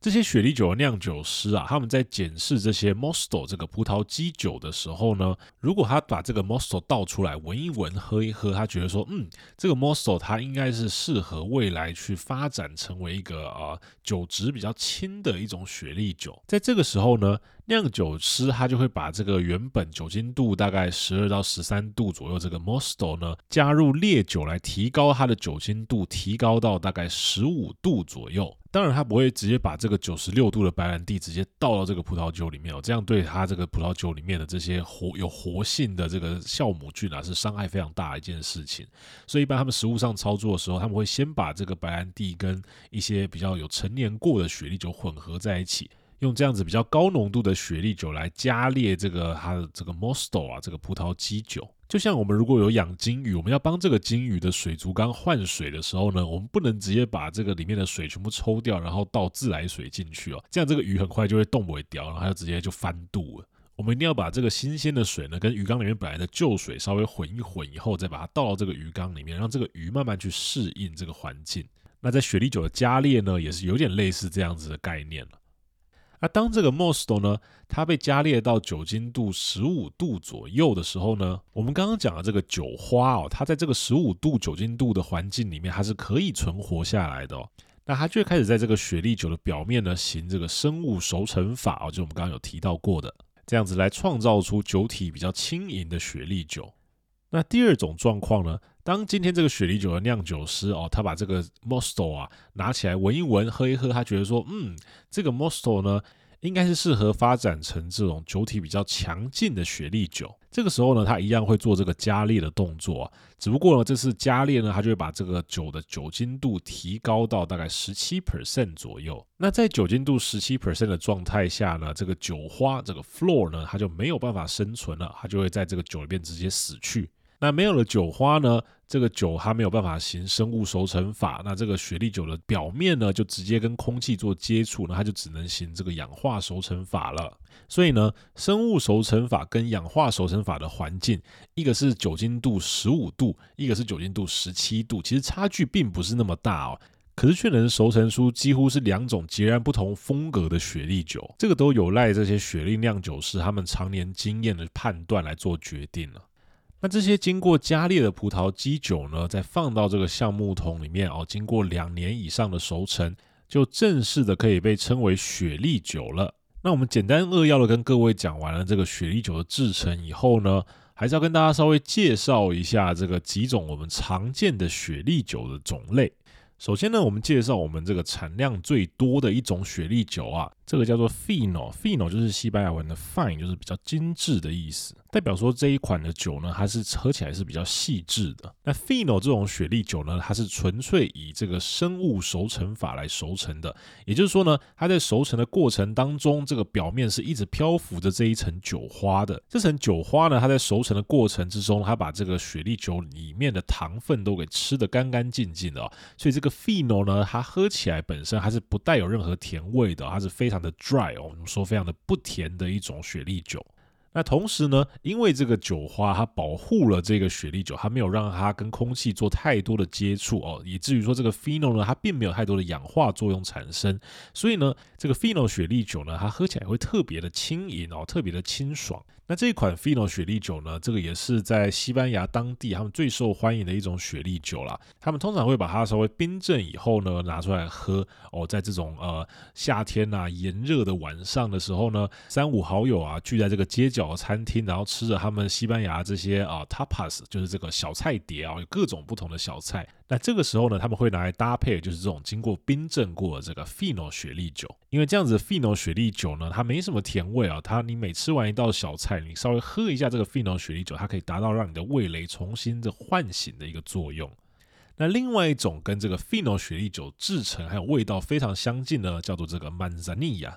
这些雪莉酒的酿酒师啊，他们在检视这些 Mosto 这个葡萄基酒的时候呢，如果他把这个 Mosto 倒出来闻一闻、喝一喝，他觉得说，嗯，这个 Mosto 它应该是适合未来去发展成为一个啊酒质比较轻的一种雪莉酒。在这个时候呢，酿酒师他就会把这个原本酒精度大概十二到十三度左右这个 Mosto 呢，加入烈酒来提高它的酒精度，提高到大概十五度左右。当然，他不会直接把这个九十六度的白兰地直接倒到这个葡萄酒里面哦，这样对他这个葡萄酒里面的这些活有活性的这个酵母菌啊，是伤害非常大的一件事情。所以，一般他们实物上操作的时候，他们会先把这个白兰地跟一些比较有陈年过的雪莉酒混合在一起，用这样子比较高浓度的雪莉酒来加烈这个它的这个 Mosto 啊，这个葡萄基酒。就像我们如果有养金鱼，我们要帮这个金鱼的水族缸换水的时候呢，我们不能直接把这个里面的水全部抽掉，然后倒自来水进去哦，这样这个鱼很快就会冻不会掉，然后它就直接就翻肚了。我们一定要把这个新鲜的水呢，跟鱼缸里面本来的旧水稍微混一混以后，再把它倒到这个鱼缸里面，让这个鱼慢慢去适应这个环境。那在雪莉酒的加烈呢，也是有点类似这样子的概念了。那当这个 Mosto 呢，它被加烈到酒精度十五度左右的时候呢，我们刚刚讲的这个酒花哦，它在这个十五度酒精度的环境里面，它是可以存活下来的哦。那它就会开始在这个雪莉酒的表面呢，行这个生物熟成法哦，就我们刚刚有提到过的，这样子来创造出酒体比较轻盈的雪莉酒。那第二种状况呢，当今天这个雪莉酒的酿酒师哦，他把这个 Mosto 啊拿起来闻一闻、喝一喝，他觉得说，嗯，这个 Mosto 呢，应该是适合发展成这种酒体比较强劲的雪莉酒。这个时候呢，他一样会做这个加烈的动作，只不过呢，这次加烈呢，他就会把这个酒的酒精度提高到大概十七 percent 左右。那在酒精度十七 percent 的状态下呢，这个酒花这个 floor 呢，它就没有办法生存了，它就会在这个酒里边直接死去。那没有了酒花呢，这个酒它没有办法行生物熟成法，那这个雪莉酒的表面呢，就直接跟空气做接触，那它就只能行这个氧化熟成法了。所以呢，生物熟成法跟氧化熟成法的环境，一个是酒精度十五度，一个是酒精度十七度，其实差距并不是那么大哦，可是却能熟成出几乎是两种截然不同风格的雪莉酒，这个都有赖这些雪莉酿酒师他们常年经验的判断来做决定了。那这些经过加烈的葡萄基酒呢，再放到这个橡木桶里面哦，经过两年以上的熟成，就正式的可以被称为雪莉酒了。那我们简单扼要的跟各位讲完了这个雪莉酒的制成以后呢，还是要跟大家稍微介绍一下这个几种我们常见的雪莉酒的种类。首先呢，我们介绍我们这个产量最多的一种雪莉酒啊。这个叫做 fino，fino 就是西班牙文的 fine，就是比较精致的意思，代表说这一款的酒呢，它是喝起来是比较细致的。那 fino 这种雪莉酒呢，它是纯粹以这个生物熟成法来熟成的，也就是说呢，它在熟成的过程当中，这个表面是一直漂浮着这一层酒花的。这层酒花呢，它在熟成的过程之中，它把这个雪莉酒里面的糖分都给吃得干干净净的，所以这个 fino 呢，它喝起来本身还是不带有任何甜味的，它是非常。常的 dry 哦，我们说非常的不甜的一种雪莉酒。那同时呢，因为这个酒花它保护了这个雪莉酒，它没有让它跟空气做太多的接触哦，以至于说这个 fino 呢，它并没有太多的氧化作用产生。所以呢，这个 fino 雪莉酒呢，它喝起来会特别的轻盈哦，特别的清爽。那这一款 Fino 雪莉酒呢，这个也是在西班牙当地他们最受欢迎的一种雪莉酒啦。他们通常会把它稍微冰镇以后呢，拿出来喝哦。在这种呃夏天呐、炎热的晚上的时候呢，三五好友啊聚在这个街角餐厅，然后吃着他们西班牙这些啊 tapas，就是这个小菜碟啊，有各种不同的小菜。那这个时候呢，他们会拿来搭配，就是这种经过冰镇过的这个 Fino 雪莉酒，因为这样子的 Fino 雪莉酒呢，它没什么甜味啊，它你每吃完一道小菜，你稍微喝一下这个 Fino 雪莉酒，它可以达到让你的味蕾重新的唤醒的一个作用。那另外一种跟这个 Fino 雪莉酒制成还有味道非常相近的，叫做这个 Manzanilla。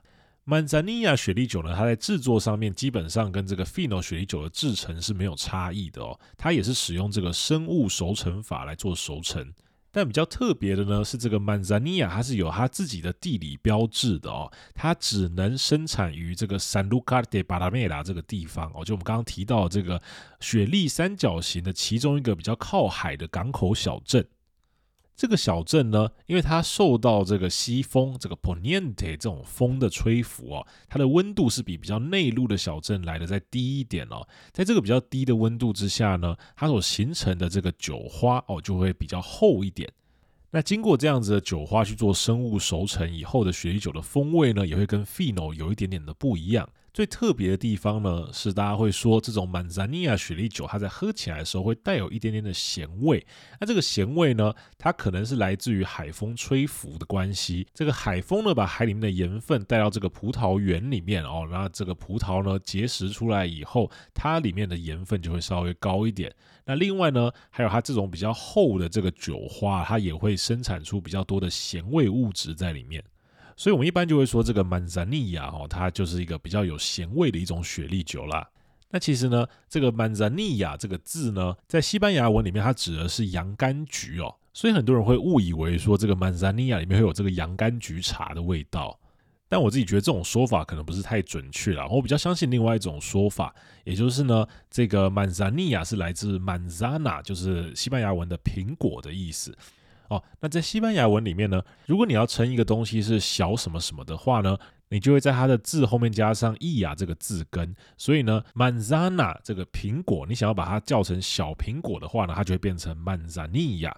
Manzanilla 雪莉酒呢，它在制作上面基本上跟这个 Fino 雪莉酒的制程是没有差异的哦。它也是使用这个生物熟成法来做熟成，但比较特别的呢是这个 Manzanilla 它是有它自己的地理标志的哦。它只能生产于这个 Sanlúcar de Barrameda 这个地方哦，就我们刚刚提到这个雪莉三角形的其中一个比较靠海的港口小镇。这个小镇呢，因为它受到这个西风这个 Poniente 这种风的吹拂哦，它的温度是比比较内陆的小镇来的再低一点哦。在这个比较低的温度之下呢，它所形成的这个酒花哦，就会比较厚一点。那经过这样子的酒花去做生物熟成以后的雪莉酒的风味呢，也会跟 Fino 有一点点的不一样。最特别的地方呢，是大家会说这种 Manzanilla 雪莉酒，它在喝起来的时候会带有一点点的咸味。那这个咸味呢，它可能是来自于海风吹拂的关系。这个海风呢，把海里面的盐分带到这个葡萄园里面哦，然后这个葡萄呢结实出来以后，它里面的盐分就会稍微高一点。那另外呢，还有它这种比较厚的这个酒花，它也会生产出比较多的咸味物质在里面。所以，我们一般就会说这个曼扎尼亚哦，它就是一个比较有咸味的一种雪莉酒啦。那其实呢，这个曼扎尼亚这个字呢，在西班牙文里面，它指的是洋甘菊哦。所以很多人会误以为说这个曼扎尼亚里面会有这个洋甘菊茶的味道。但我自己觉得这种说法可能不是太准确啦。我比较相信另外一种说法，也就是呢，这个曼扎尼亚是来自曼扎纳，就是西班牙文的苹果的意思。哦，那在西班牙文里面呢，如果你要称一个东西是小什么什么的话呢，你就会在它的字后面加上 ia 这个字根。所以呢，manzana 这个苹果，你想要把它叫成小苹果的话呢，它就会变成 manzanilla。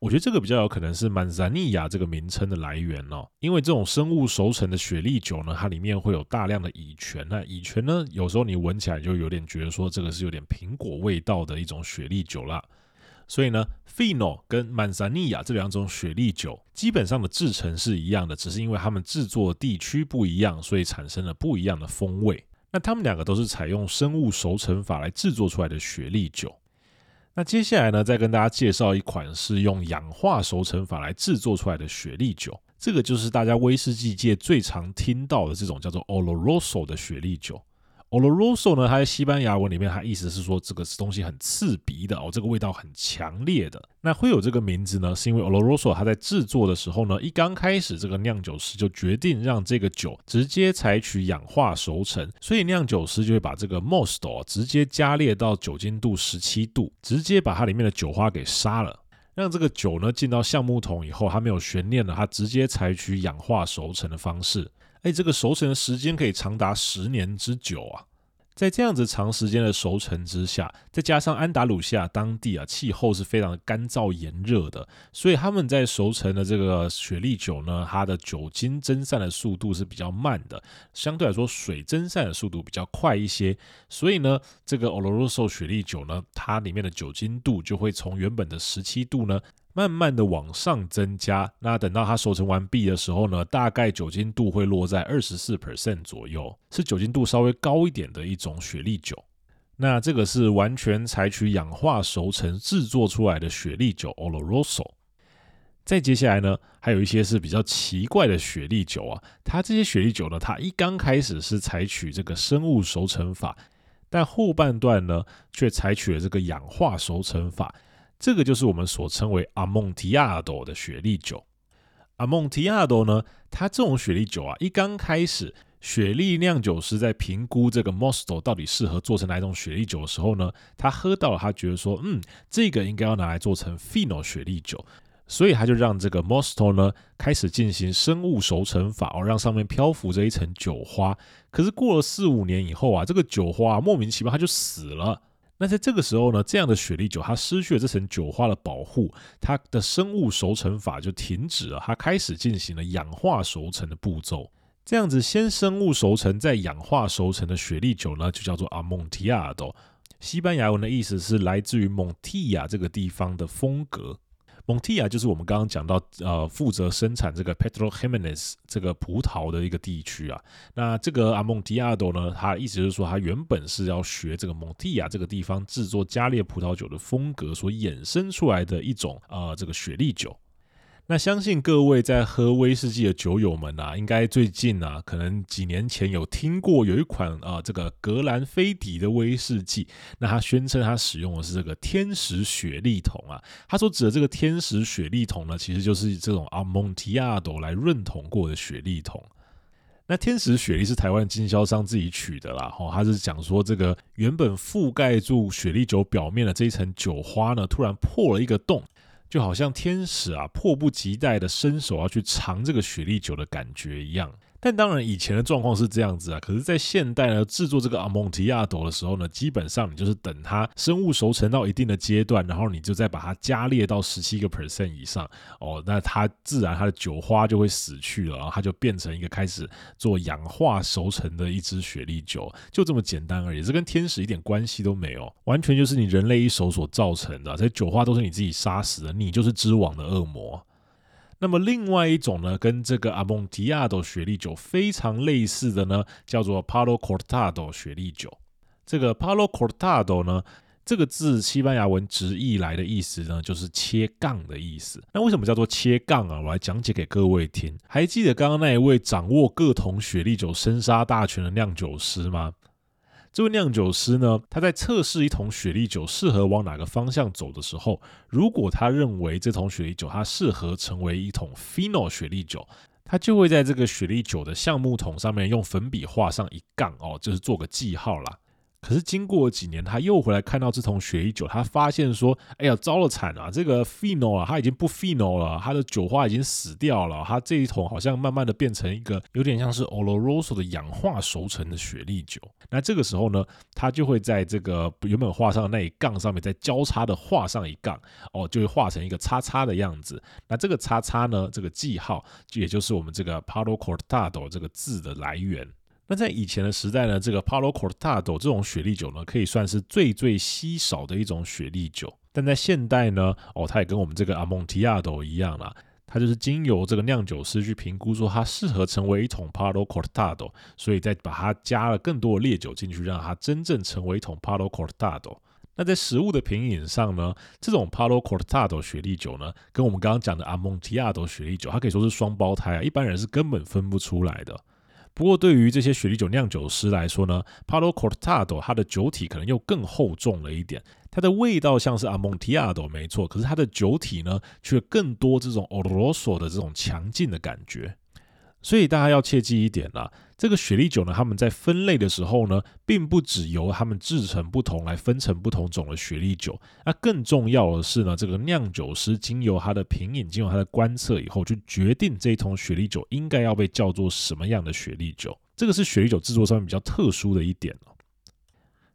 我觉得这个比较有可能是 manzanilla 这个名称的来源哦，因为这种生物熟成的雪莉酒呢，它里面会有大量的乙醛。那乙醛呢，有时候你闻起来就有点觉得说这个是有点苹果味道的一种雪莉酒啦。所以呢，Fino 跟 Manzanilla 这两种雪莉酒基本上的制程是一样的，只是因为它们制作地区不一样，所以产生了不一样的风味。那它们两个都是采用生物熟成法来制作出来的雪莉酒。那接下来呢，再跟大家介绍一款是用氧化熟成法来制作出来的雪莉酒，这个就是大家威士忌界最常听到的这种叫做 Oloroso 的雪莉酒。Oloroso 呢，它在西班牙文里面，它意思是说这个东西很刺鼻的哦，这个味道很强烈的。那会有这个名字呢，是因为 Oloroso 它在制作的时候呢，一刚开始这个酿酒师就决定让这个酒直接采取氧化熟成，所以酿酒师就会把这个 Mosto 直接加烈到酒精度十七度，直接把它里面的酒花给杀了，让这个酒呢进到橡木桶以后，它没有悬念了，它直接采取氧化熟成的方式。哎，这个熟成的时间可以长达十年之久啊！在这样子长时间的熟成之下，再加上安达鲁西亚当地啊气候是非常干燥炎热的，所以他们在熟成的这个雪莉酒呢，它的酒精蒸散的速度是比较慢的，相对来说水蒸散的速度比较快一些。所以呢，这个 Oloroso 雪莉酒呢，它里面的酒精度就会从原本的十七度呢。慢慢的往上增加，那等到它熟成完毕的时候呢，大概酒精度会落在二十四 percent 左右，是酒精度稍微高一点的一种雪莉酒。那这个是完全采取氧化熟成制作出来的雪莉酒 Oloroso。再接下来呢，还有一些是比较奇怪的雪莉酒啊，它这些雪莉酒呢，它一刚开始是采取这个生物熟成法，但后半段呢，却采取了这个氧化熟成法。这个就是我们所称为阿蒙提亚多的雪莉酒。阿蒙提亚多呢，它这种雪莉酒啊，一刚开始，雪莉酿酒师在评估这个 Mosto 到底适合做成哪一种雪莉酒的时候呢，他喝到了，他觉得说，嗯，这个应该要拿来做成 Fino 雪莉酒。所以他就让这个 Mosto 呢开始进行生物熟成法哦，让上面漂浮着一层酒花。可是过了四五年以后啊，这个酒花，莫名其妙它就死了。那在这个时候呢，这样的雪莉酒它失去了这层酒花的保护，它的生物熟成法就停止了，它开始进行了氧化熟成的步骤。这样子先生物熟成再氧化熟成的雪莉酒呢，就叫做阿蒙提亚多。西班牙文的意思是来自于蒙提亚这个地方的风格。蒙蒂亚就是我们刚刚讲到，呃，负责生产这个 Pedro Jimenez 这个葡萄的一个地区啊。那这个阿蒙提亚多呢，他意思就是说，他原本是要学这个蒙蒂亚这个地方制作加列葡萄酒的风格所衍生出来的一种呃这个雪莉酒。那相信各位在喝威士忌的酒友们啊，应该最近啊，可能几年前有听过有一款啊，这个格兰菲迪的威士忌。那他宣称他使用的是这个天使雪莉桶啊，他所指的这个天使雪莉桶呢，其实就是这种阿蒙提亚朵来润桶过的雪莉桶。那天使雪莉是台湾经销商自己取的啦，吼，他是讲说这个原本覆盖住雪莉酒表面的这一层酒花呢，突然破了一个洞。就好像天使啊，迫不及待的伸手要去尝这个雪莉酒的感觉一样。但当然，以前的状况是这样子啊。可是，在现代呢，制作这个阿蒙提亚朵的时候呢，基本上你就是等它生物熟成到一定的阶段，然后你就再把它加烈到十七个 percent 以上哦，那它自然它的酒花就会死去了，然后它就变成一个开始做氧化熟成的一支雪莉酒，就这么简单而已。这跟天使一点关系都没有，完全就是你人类一手所造成的。这酒花都是你自己杀死的，你就是织网的恶魔。那么另外一种呢，跟这个 Amontillado 雪莉酒非常类似的呢，叫做 Palo Cortado 雪莉酒。这个 Palo Cortado 呢，这个字西班牙文直译来的意思呢，就是切杠的意思。那为什么叫做切杠啊？我来讲解给各位听。还记得刚刚那一位掌握各桶雪莉酒生杀大权的酿酒师吗？这位酿酒师呢，他在测试一桶雪莉酒适合往哪个方向走的时候，如果他认为这桶雪莉酒它适合成为一桶 Fino 雪莉酒，他就会在这个雪莉酒的橡木桶上面用粉笔画上一杠哦，就是做个记号啦。可是经过几年，他又回来看到这桶雪莉酒，他发现说：“哎呀，糟了惨啊！这个 Fino 啊，它已经不 Fino 了，它的酒花已经死掉了。它这一桶好像慢慢的变成一个有点像是 Oloroso 的氧化熟成的雪莉酒。那这个时候呢，他就会在这个原本画上的那一杠上面再交叉的画上一杠，哦，就会画成一个叉叉的样子。那这个叉叉呢，这个记号就也就是我们这个 Palo Cortado 这个字的来源。”那在以前的时代呢，这个 Palo Cortado 这种雪莉酒呢，可以算是最最稀少的一种雪莉酒。但在现代呢，哦，它也跟我们这个 a montiago 一样啦，它就是经由这个酿酒师去评估说它适合成为一桶 Palo Cortado，所以再把它加了更多的烈酒进去，让它真正成为一桶 Palo Cortado。那在食物的品饮上呢，这种 Palo Cortado 雪莉酒呢，跟我们刚刚讲的 a montiago 雪莉酒，它可以说是双胞胎啊，一般人是根本分不出来的。不过，对于这些雪莉酒酿酒师来说呢，Palo Cortado 它的酒体可能又更厚重了一点，它的味道像是 amontiado 没错，可是它的酒体呢，却更多这种 Oloroso 的这种强劲的感觉。所以大家要切记一点啦，这个雪莉酒呢，他们在分类的时候呢，并不只由他们制成不同来分成不同种的雪莉酒。那更重要的是呢，这个酿酒师经由他的品饮，经由他的观测以后，去决定这一桶雪莉酒应该要被叫做什么样的雪莉酒。这个是雪莉酒制作上面比较特殊的一点。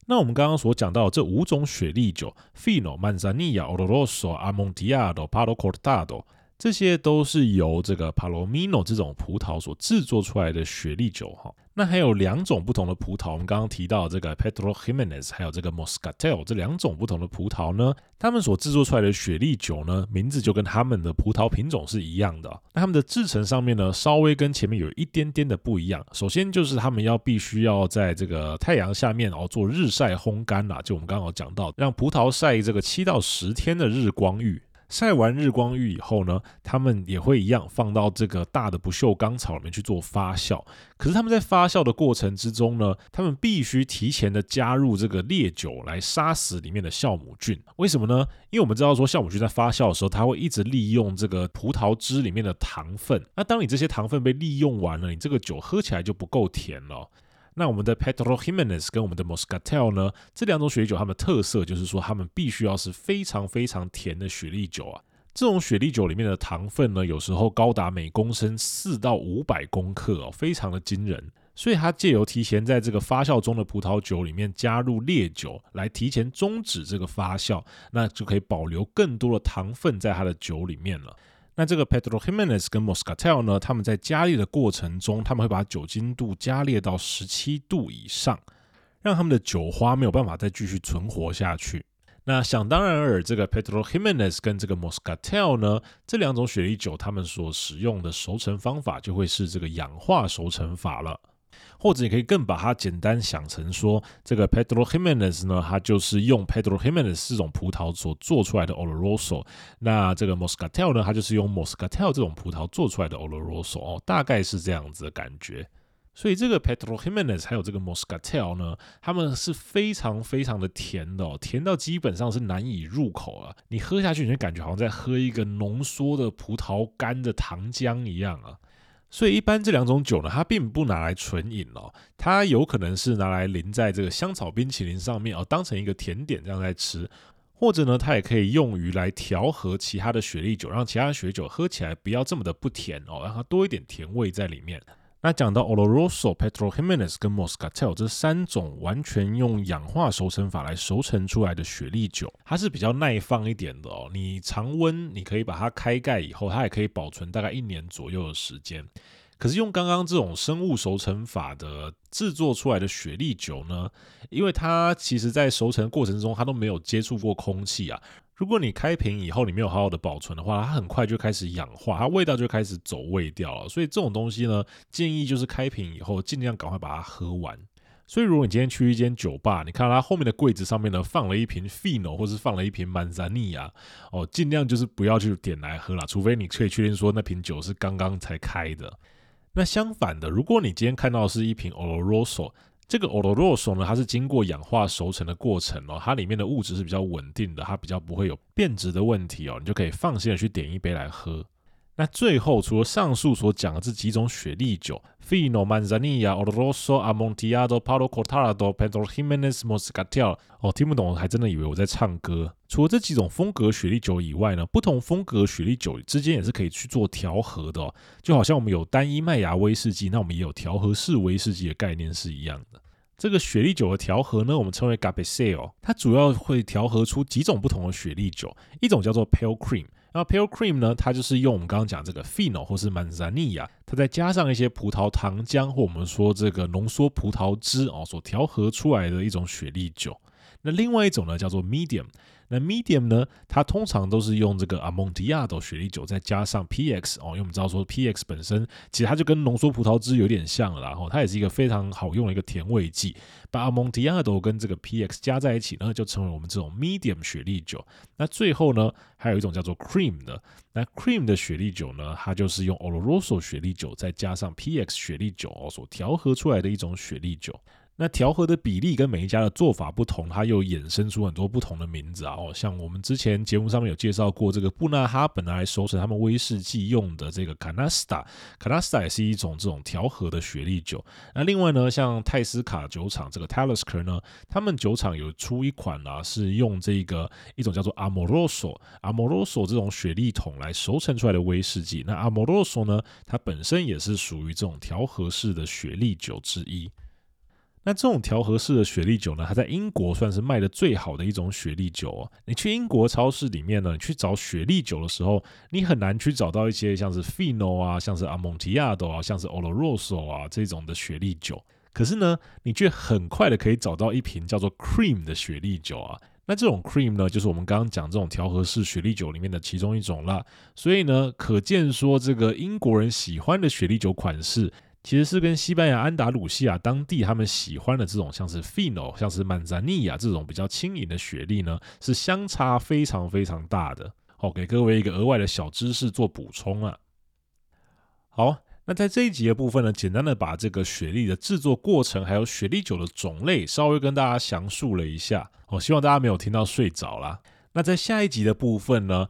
那我们刚刚所讲到的这五种雪莉酒：Fino、Manzanilla、Oloroso、Amontillado、Palo Cortado。这些都是由这个 Palomino 这种葡萄所制作出来的雪莉酒哈。那还有两种不同的葡萄，我们刚刚提到这个 Pedro Ximénez，还有这个 Moscatel 这两种不同的葡萄呢，他们所制作出来的雪莉酒呢，名字就跟他们的葡萄品种是一样的。那他们的制成上面呢，稍微跟前面有一点点的不一样。首先就是他们要必须要在这个太阳下面哦做日晒烘干啦，就我们刚刚讲到，让葡萄晒这个七到十天的日光浴。晒完日光浴以后呢，他们也会一样放到这个大的不锈钢槽里面去做发酵。可是他们在发酵的过程之中呢，他们必须提前的加入这个烈酒来杀死里面的酵母菌。为什么呢？因为我们知道说酵母菌在发酵的时候，它会一直利用这个葡萄汁里面的糖分。那当你这些糖分被利用完了，你这个酒喝起来就不够甜了。那我们的 Pedro Ximénez 跟我们的 Moscatel 呢，这两种雪酒，它们特色就是说，它们必须要是非常非常甜的雪莉酒啊。这种雪莉酒里面的糖分呢，有时候高达每公升四到五百公克哦，非常的惊人。所以它借由提前在这个发酵中的葡萄酒里面加入烈酒，来提前终止这个发酵，那就可以保留更多的糖分在它的酒里面了。那这个 Pedro Ximenez 跟 Moscatel 呢，他们在加烈的过程中，他们会把酒精度加烈到十七度以上，让他们的酒花没有办法再继续存活下去。那想当然尔，这个 Pedro Ximenez 跟这个 Moscatel 呢，这两种雪莉酒，他们所使用的熟成方法就会是这个氧化熟成法了。或者你可以更把它简单想成说，这个 Pedro Ximénez 呢，它就是用 Pedro Ximénez 这种葡萄所做出来的 Oloroso。那这个 Moscatel 呢，它就是用 Moscatel 这种葡萄做出来的 Oloroso 哦，大概是这样子的感觉。所以这个 Pedro Ximénez 还有这个 Moscatel 呢，它们是非常非常的甜的哦，甜到基本上是难以入口啊。你喝下去，你就感觉好像在喝一个浓缩的葡萄干的糖浆一样啊。所以一般这两种酒呢，它并不拿来纯饮哦，它有可能是拿来淋在这个香草冰淇淋上面哦，当成一个甜点这样在吃，或者呢，它也可以用于来调和其他的雪莉酒，让其他的雪酒喝起来不要这么的不甜哦，让它多一点甜味在里面。那讲到 Oloroso、Pedro Ximénez 跟 Moscatel 这三种完全用氧化熟成法来熟成出来的雪莉酒，它是比较耐放一点的哦。你常温，你可以把它开盖以后，它也可以保存大概一年左右的时间。可是用刚刚这种生物熟成法的制作出来的雪莉酒呢，因为它其实在熟成过程中它都没有接触过空气啊。如果你开瓶以后你没有好好的保存的话，它很快就开始氧化，它味道就开始走味掉了。所以这种东西呢，建议就是开瓶以后尽量赶快把它喝完。所以如果你今天去一间酒吧，你看它后面的柜子上面呢，放了一瓶 Fino 或是放了一瓶 Manzanilla 哦，尽量就是不要去点来喝了，除非你可以确定说那瓶酒是刚刚才开的。那相反的，如果你今天看到是一瓶 Oloroso。这个 Oloroso 呢，它是经过氧化熟成的过程哦，它里面的物质是比较稳定的，它比较不会有变质的问题哦，你就可以放心的去点一杯来喝。那最后，除了上述所讲的这几种雪莉酒，Fino、Manzanilla、Oloroso、Amontillado、Palo Cortado、Pedro Ximénez、Moscatel，哦，听不懂还真的以为我在唱歌。除了这几种风格雪莉酒以外呢，不同风格雪莉酒之间也是可以去做调和的哦。就好像我们有单一麦芽威士忌，那我们也有调和式威士忌的概念是一样的。这个雪莉酒的调和呢，我们称为 gabeseo 它主要会调和出几种不同的雪莉酒，一种叫做 Pale Cream。那 Pale Cream 呢，它就是用我们刚刚讲这个 Fino 或是 Manzanilla，它再加上一些葡萄糖浆或我们说这个浓缩葡萄汁哦，所调和出来的一种雪莉酒。那另外一种呢，叫做 Medium。那 medium 呢，它通常都是用这个 Amontillado 雪莉酒，再加上 PX 哦，因为我们知道说 PX 本身其实它就跟浓缩葡萄汁有点像了，然后它也是一个非常好用的一个甜味剂。把 Amontillado 跟这个 PX 加在一起呢，就成为我们这种 medium 雪莉酒。那最后呢，还有一种叫做 cream 的，那 cream 的雪莉酒呢，它就是用 Oloroso 雪莉酒再加上 PX 雪莉酒哦所调和出来的一种雪莉酒。那调和的比例跟每一家的做法不同，它又衍生出很多不同的名字啊。哦，像我们之前节目上面有介绍过，这个布纳哈本来熟成他们威士忌用的这个 Canasta，Canasta 也是一种这种调和的雪莉酒。那另外呢，像泰斯卡酒厂这个 Talisker 呢，他们酒厂有出一款啊，是用这个一种叫做 Amoroso，Amoroso 这种雪莉桶来熟成出来的威士忌。那 Amoroso 呢，它本身也是属于这种调和式的雪莉酒之一。那这种调和式的雪莉酒呢，它在英国算是卖的最好的一种雪莉酒哦。你去英国超市里面呢，你去找雪莉酒的时候，你很难去找到一些像是 Fino 啊、像是 Amontillado 啊、像是 Oloroso 啊这种的雪莉酒。可是呢，你却很快的可以找到一瓶叫做 Cream 的雪莉酒啊。那这种 Cream 呢，就是我们刚刚讲这种调和式雪莉酒里面的其中一种啦。所以呢，可见说这个英国人喜欢的雪莉酒款式。其实是跟西班牙安达鲁西亚当地他们喜欢的这种像是 Fino、像是曼扎尼亚这种比较轻盈的雪莉呢，是相差非常非常大的。好，给各位一个额外的小知识做补充啊。好，那在这一集的部分呢，简单的把这个雪莉的制作过程，还有雪莉酒的种类，稍微跟大家详述了一下。我希望大家没有听到睡着啦。那在下一集的部分呢，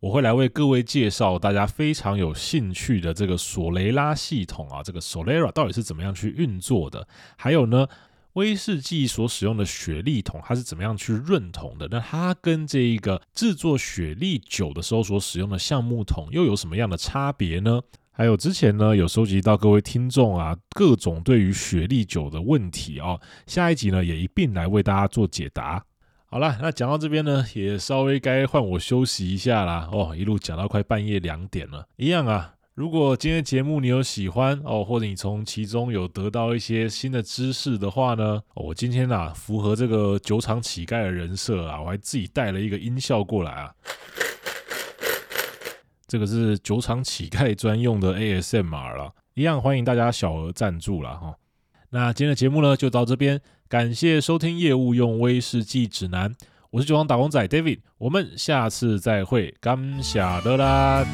我会来为各位介绍大家非常有兴趣的这个索雷拉系统啊，这个 Solera 到底是怎么样去运作的？还有呢，威士忌所使用的雪莉桶，它是怎么样去润桶的？那它跟这一个制作雪莉酒的时候所使用的橡木桶又有什么样的差别呢？还有之前呢，有收集到各位听众啊各种对于雪莉酒的问题哦，下一集呢也一并来为大家做解答。好了，那讲到这边呢，也稍微该换我休息一下啦。哦，一路讲到快半夜两点了，一样啊。如果今天节目你有喜欢哦，或者你从其中有得到一些新的知识的话呢，我今天啊符合这个酒厂乞丐的人设啊，我还自己带了一个音效过来啊，这个是酒厂乞丐专用的 ASMR 了，一样欢迎大家小额赞助了哈、哦。那今天的节目呢就到这边，感谢收听业务用威士忌指南，我是酒王打工仔 David，我们下次再会，感谢的啦。